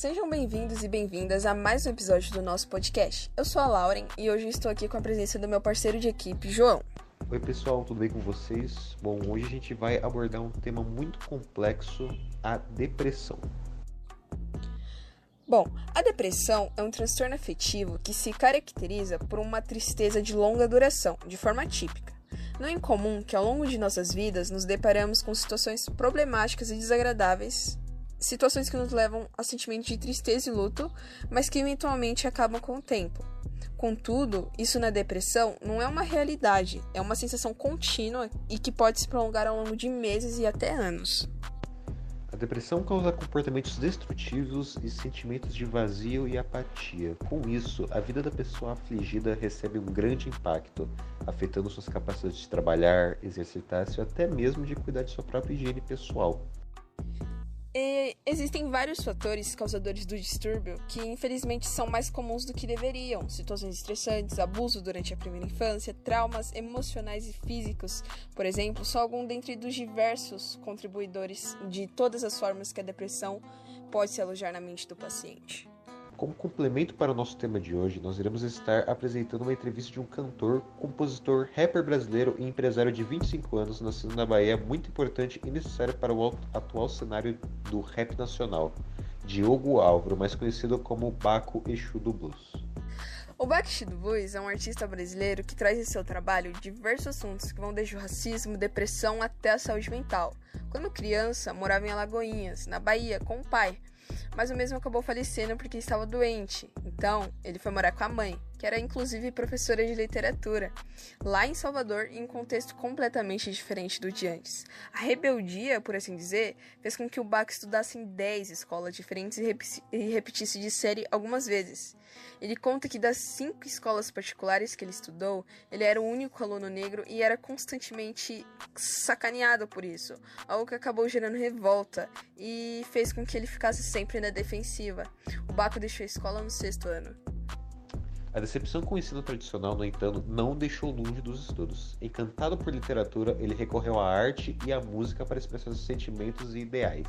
Sejam bem-vindos e bem-vindas a mais um episódio do nosso podcast. Eu sou a Lauren e hoje estou aqui com a presença do meu parceiro de equipe, João. Oi pessoal, tudo bem com vocês? Bom, hoje a gente vai abordar um tema muito complexo, a depressão. Bom, a depressão é um transtorno afetivo que se caracteriza por uma tristeza de longa duração, de forma típica. Não é incomum que ao longo de nossas vidas nos deparamos com situações problemáticas e desagradáveis, situações que nos levam a sentimentos de tristeza e luto, mas que eventualmente acabam com o tempo. Contudo, isso na depressão não é uma realidade, é uma sensação contínua e que pode se prolongar ao longo de meses e até anos. A depressão causa comportamentos destrutivos e sentimentos de vazio e apatia. Com isso, a vida da pessoa afligida recebe um grande impacto, afetando suas capacidades de trabalhar, exercitar-se ou até mesmo de cuidar de sua própria higiene pessoal. E existem vários fatores causadores do distúrbio que, infelizmente, são mais comuns do que deveriam. Situações estressantes, abuso durante a primeira infância, traumas emocionais e físicos, por exemplo, são algum dentre dos diversos contribuidores de todas as formas que a depressão pode se alojar na mente do paciente. Como complemento para o nosso tema de hoje, nós iremos estar apresentando uma entrevista de um cantor, compositor, rapper brasileiro e empresário de 25 anos, nascido na Bahia, muito importante e necessário para o atual cenário do rap nacional, Diogo Álvaro, mais conhecido como Baco Exu do Blues. O Baco do Blues é um artista brasileiro que traz em seu trabalho diversos assuntos que vão desde o racismo, depressão até a saúde mental. Quando criança, morava em Alagoinhas, na Bahia, com o pai, mas o mesmo acabou falecendo porque estava doente. Então, ele foi morar com a mãe, que era inclusive professora de literatura, lá em Salvador, em um contexto completamente diferente do de antes. A rebeldia, por assim dizer, fez com que o Bach estudasse em 10 escolas diferentes e repetisse de série algumas vezes. Ele conta que das cinco escolas particulares que ele estudou, ele era o único aluno negro e era constantemente sacaneado por isso, algo que acabou gerando revolta e fez com que ele ficasse sempre na defensiva. O Baco deixou a escola no sexto ano. A decepção com o ensino tradicional, no entanto, não deixou longe dos estudos. Encantado por literatura, ele recorreu à arte e à música para expressar seus sentimentos e ideais.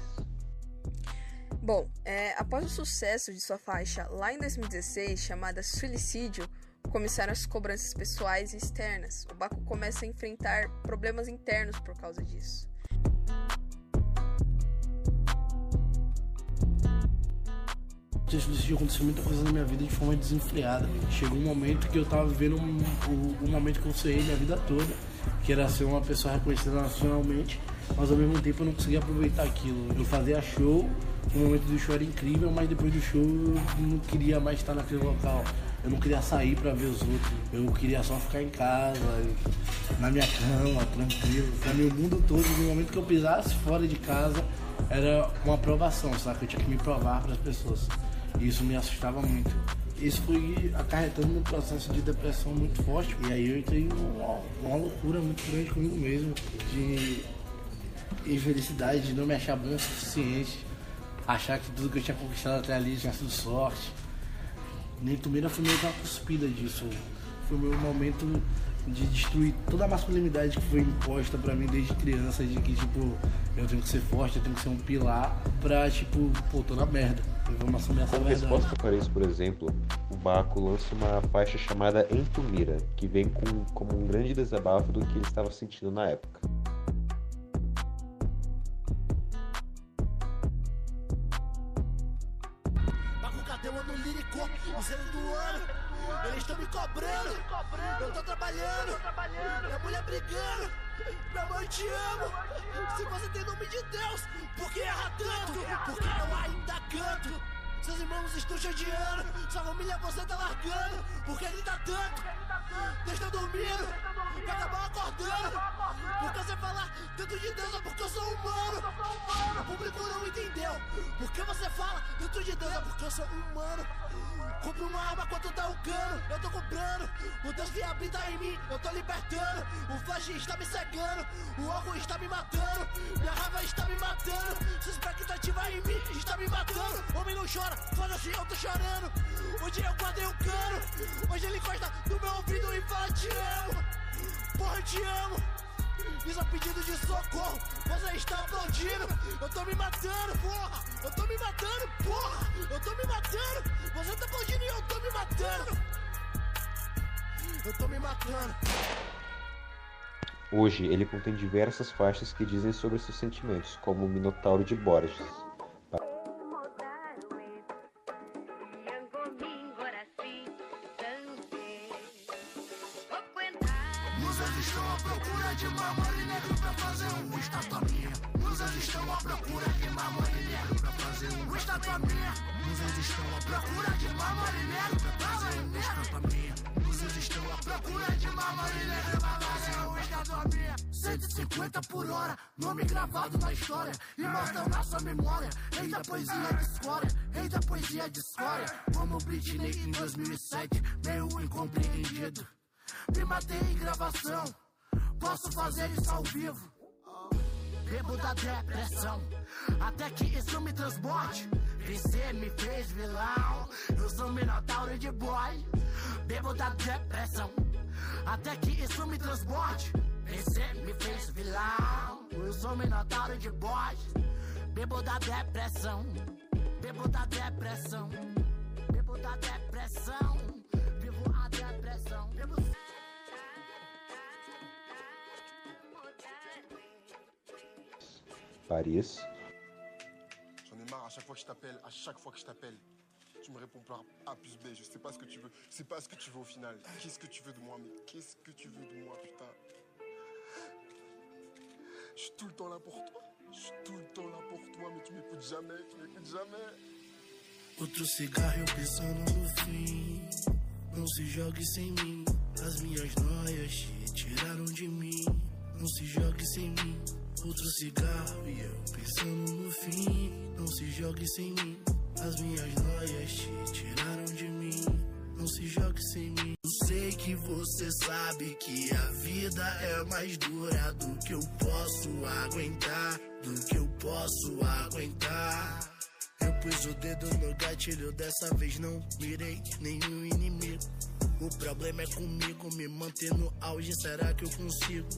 Bom, é, após o sucesso de sua faixa lá em 2016, chamada Suicídio, começaram as cobranças pessoais e externas. O Baco começa a enfrentar problemas internos por causa disso. Aconteceu muita coisa na minha vida de forma desenfreada. Chegou um momento que eu tava vivendo um, momento que eu sonhei minha vida toda, que era ser uma pessoa reconhecida nacionalmente, mas ao mesmo tempo eu não conseguia aproveitar aquilo. Eu fazia show o momento do show era incrível, mas depois do show eu não queria mais estar naquele local. Eu não queria sair para ver os outros. Eu queria só ficar em casa, na minha cama, tranquilo. Pra o mundo todo, no momento que eu pisasse fora de casa, era uma aprovação, sabe? Eu tinha que me provar para as pessoas. Isso me assustava muito. Isso foi acarretando num processo de depressão muito forte. E aí eu entrei numa uma loucura muito grande comigo mesmo, de infelicidade, de não me achar bom o suficiente achar que tudo que eu tinha conquistado até ali tinha sido sorte. Nem Tumira foi meio que uma cuspida disso. Foi o meu momento de destruir toda a masculinidade que foi imposta para mim desde criança, de que, tipo, eu tenho que ser forte, eu tenho que ser um pilar pra, tipo, pô, tô na merda. Vamos assumir essa Como verdade. resposta para isso, por exemplo, o Baco lança uma faixa chamada Entumira, que vem com, como um grande desabafo do que ele estava sentindo na época. Cobrando. Eu tô trabalhando, minha mulher brigando. Minha mãe te amo. Se você tem nome de Deus, por que erra tanto? Porque eu ainda canto. Seus irmãos estão chateando, sua família você tá largando. Por que grita tanto? Deixa eu dormindo, vai acabar acordando. Porque você fala dentro de Deus é porque eu sou humano. O público não entendeu. Porque você fala dentro de Deus é porque eu sou humano. Compre uma arma quanto tá o cano, eu tô comprando. O Deus que habita em mim, eu tô libertando. O flash está me cegando, o óculos está me matando. Minha raiva está me matando. Sua expectativa em mim chora, foda-se, assim, eu tô chorando. Hoje eu o um cano. Hoje ele encosta no meu ouvido e fala: Te amo, porra, te amo. Isso é pedido de socorro, você está aplaudindo. Eu tô me matando, porra. Eu tô me matando, porra. Eu tô me matando. Você tá aplaudindo e eu tô me matando. Eu tô me matando. Hoje ele contém diversas faixas que dizem sobre seus sentimentos, como o Minotauro de Borges. 150 por hora, nome gravado na história, imortal sua memória. Rei da poesia de escória, rei da poesia de escória. Como Britney em 2007, meio incompreendido. Me matei em gravação, posso fazer isso ao vivo. Bebo da depressão, até que isso me transporte. Você me fez vilão, eu sou um minotauro de boy. Bebo da depressão, até que isso me transporte. Me fez vilão, eu sou minotauro de boy. Bebo da depressão, bebo da depressão, bebo da depressão. Vivo a depressão, bebo Paris, J'en ai marre, à chaque fois que je t'appelle, à chaque fois que je t'appelle, tu me réponds par A plus B, je sais pas ce que tu veux, je sais pas ce que tu veux au final. Qu'est-ce que tu veux de moi, mais qu'est-ce que tu veux de moi, putain Je suis tout le temps là pour toi, je suis tout le temps là pour toi, mais tu m'écoutes jamais, tu m'écoutes jamais. Outro cigarro pensando no fim. Não se jogue sem mim. As minhas noias te tiraram de mim. Não se jogue sem mim. Outro cigarro e eu pensando no fim. Não se jogue sem mim. As minhas noias te tiraram de mim. Não se jogue sem mim. Eu sei que você sabe que a vida é mais dura do que eu posso aguentar. Do que eu posso aguentar. Eu pus o dedo no gatilho, dessa vez não mirei nenhum inimigo. O problema é comigo, me manter no auge, será que eu consigo?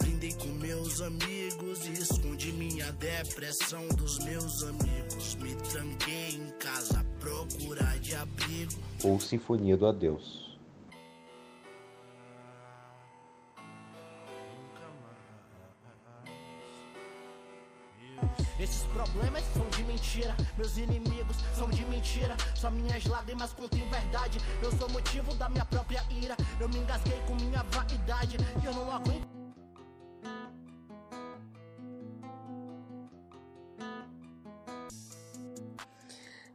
Brindei com meus amigos e escondi minha depressão dos meus amigos. Me tranquei em casa à procura de abrigo. ou Sinfonia do Adeus. Esses problemas são de mentira, meus inimigos são de mentira. Só minhas lágrimas contêm verdade. Eu sou motivo da minha própria ira. Eu me engasguei com minha vaidade. Eu não aguento.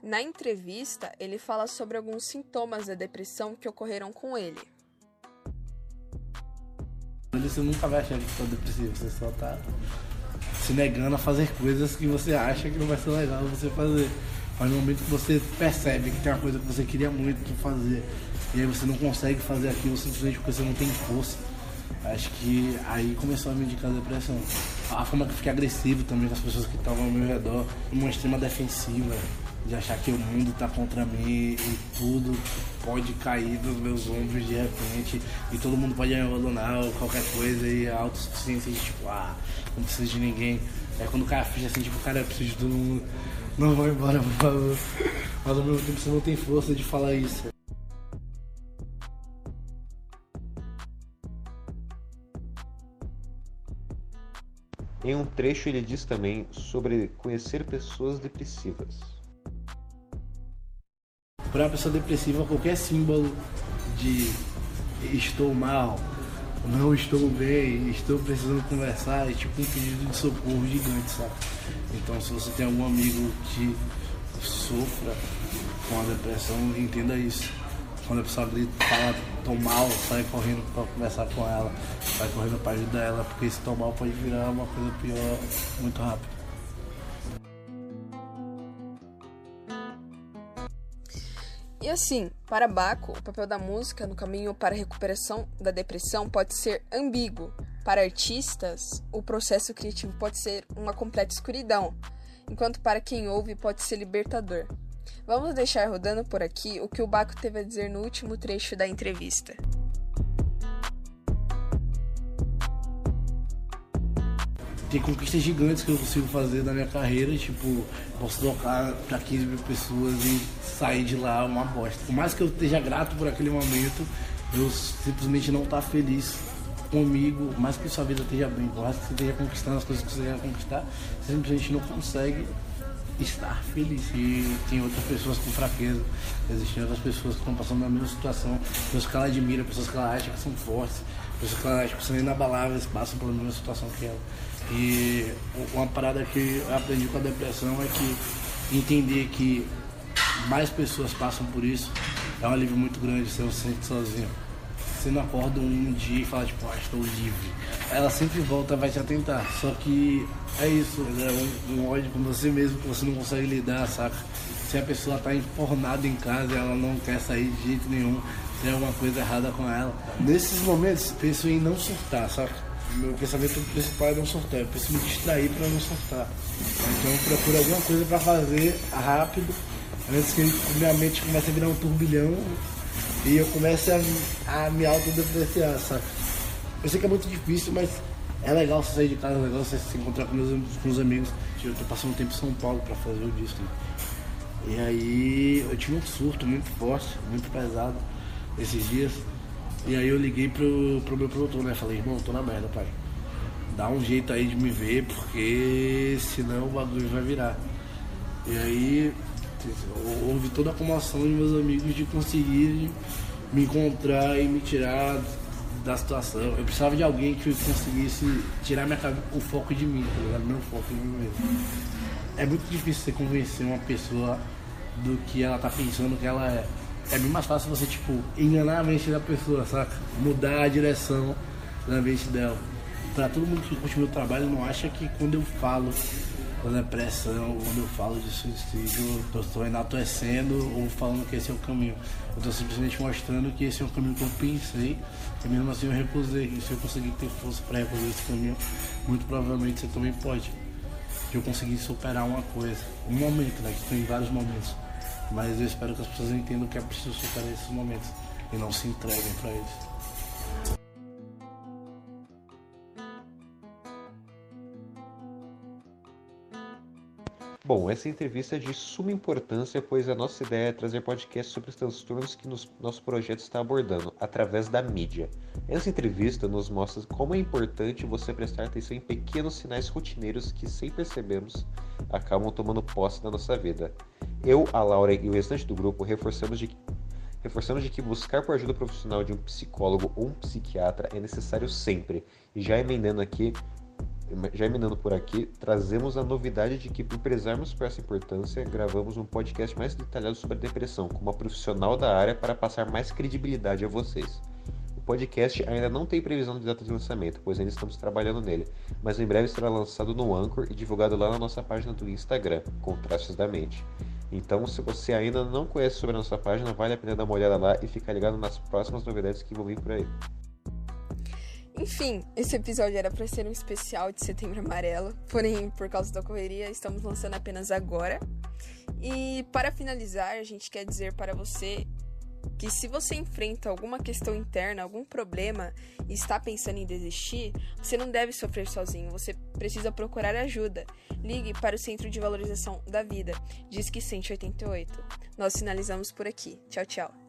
Na entrevista, ele fala sobre alguns sintomas da depressão que ocorreram com ele. Você nunca vai achar que está depressivo, você só tá se negando a fazer coisas que você acha que não vai ser legal você fazer. Mas no momento que você percebe que tem uma coisa que você queria muito fazer e aí você não consegue fazer aquilo simplesmente porque você não tem força, acho que aí começou a me indicar a depressão. A forma que eu fiquei agressivo também com as pessoas que estavam ao meu redor, uma extrema defensiva, de achar que o mundo tá contra mim e tudo pode cair dos meus ombros de repente e todo mundo pode me abandonar ou qualquer coisa e a autossuficiência de tipo, ah, não preciso de ninguém. É quando o cara fica assim, tipo, cara, eu preciso de todo mundo. Não vai embora, por favor. Mas ao mesmo tempo você não tem força de falar isso. Em um trecho, ele diz também sobre conhecer pessoas depressivas. Para uma pessoa depressiva, qualquer símbolo de estou mal, não estou bem, estou precisando conversar, é tipo um pedido de socorro gigante, sabe? Então, se você tem algum amigo que sofra com a depressão, entenda isso. Quando a pessoa fala, tô mal, sai correndo para conversar com ela, vai correndo para ajudar ela, porque esse tô mal pode virar uma coisa pior muito rápido. Assim, para Baco, o papel da música no caminho para a recuperação da depressão pode ser ambíguo. Para artistas, o processo criativo pode ser uma completa escuridão, enquanto para quem ouve pode ser libertador. Vamos deixar rodando por aqui o que o Baco teve a dizer no último trecho da entrevista. Tem conquistas gigantes que eu consigo fazer na minha carreira, tipo, posso tocar para 15 mil pessoas e sair de lá uma bosta. Por mais que eu esteja grato por aquele momento, eu simplesmente não estar tá feliz comigo, mais que sua vida esteja bem, por mais que você esteja conquistando as coisas que você quer conquistar, você simplesmente não consegue estar feliz. E tem outras pessoas com fraqueza, existem outras pessoas que estão passando na mesma situação, pessoas que ela admira, pessoas que ela acha que são fortes, pessoas que ela acha que são inabaláveis, passam pela mesma situação que ela. E uma parada que eu aprendi com a depressão é que entender que mais pessoas passam por isso é um alívio muito grande, se sente sozinho. Você não acorda um dia e fala, tipo, ah, estou livre. Ela sempre volta, vai te atentar. Só que é isso, é um, um ódio com você mesmo que você não consegue lidar, saca? Se a pessoa está enfornada em casa e ela não quer sair de jeito nenhum, tem alguma coisa errada com ela. Nesses momentos, penso em não surtar, saca? Meu pensamento principal é não surtar. Eu preciso me distrair para não surtar. Então eu procuro alguma coisa para fazer rápido, antes que minha mente comece a virar um turbilhão e eu comece a, a me autodepreciar, sabe? Eu sei que é muito difícil, mas é legal você sair de casa, é legal você se encontrar com meus, com os amigos. Eu tô passando um tempo em São Paulo para fazer o disco. Né? E aí eu tive um surto muito forte, muito pesado esses dias. E aí eu liguei pro, pro meu produtor, né? Falei, irmão, tô na merda, pai. Dá um jeito aí de me ver, porque senão o bagulho vai virar. E aí houve toda a comoção de meus amigos de conseguir me encontrar e me tirar da situação. Eu precisava de alguém que conseguisse tirar minha, o foco de mim, tá ligado? Meu foco de mim mesmo. É muito difícil você convencer uma pessoa do que ela tá pensando que ela é é bem mais fácil você, tipo, enganar a mente da pessoa, saca? Mudar a direção da mente dela. Pra todo mundo que curte meu trabalho, não acha que quando eu falo da depressão, quando eu falo de suicídio, eu estou enaltecendo ou falando que esse é o caminho. Eu estou simplesmente mostrando que esse é o caminho que eu pensei e mesmo assim eu recusei. E se eu conseguir ter força para recusar esse caminho, muito provavelmente você também pode. Eu consegui superar uma coisa, um momento, né? Que tem vários momentos mas eu espero que as pessoas entendam que é preciso superar esses momentos e não se entreguem para eles. Bom, essa entrevista é de suma importância, pois a nossa ideia é trazer podcasts sobre os transtornos que nos, nosso projeto está abordando, através da mídia. Essa entrevista nos mostra como é importante você prestar atenção em pequenos sinais rotineiros que, sem percebermos, acabam tomando posse da nossa vida. Eu, a Laura e o restante do grupo reforçamos de, reforçamos de que buscar por ajuda profissional de um psicólogo ou um psiquiatra é necessário sempre. E já emendando aqui, já emendando por aqui, trazemos a novidade de que, por prezarmos por essa importância, gravamos um podcast mais detalhado sobre a depressão, com uma profissional da área para passar mais credibilidade a vocês. Podcast ainda não tem previsão de data de lançamento, pois ainda estamos trabalhando nele, mas em breve será lançado no Anchor e divulgado lá na nossa página do Instagram, com traços da mente. Então, se você ainda não conhece sobre a nossa página, vale a pena dar uma olhada lá e ficar ligado nas próximas novidades que vão vir por aí. Enfim, esse episódio era para ser um especial de Setembro Amarelo, porém, por causa da correria, estamos lançando apenas agora. E para finalizar, a gente quer dizer para você que se você enfrenta alguma questão interna, algum problema e está pensando em desistir, você não deve sofrer sozinho, você precisa procurar ajuda. Ligue para o Centro de Valorização da Vida, diz que 188. Nós finalizamos por aqui. Tchau, tchau.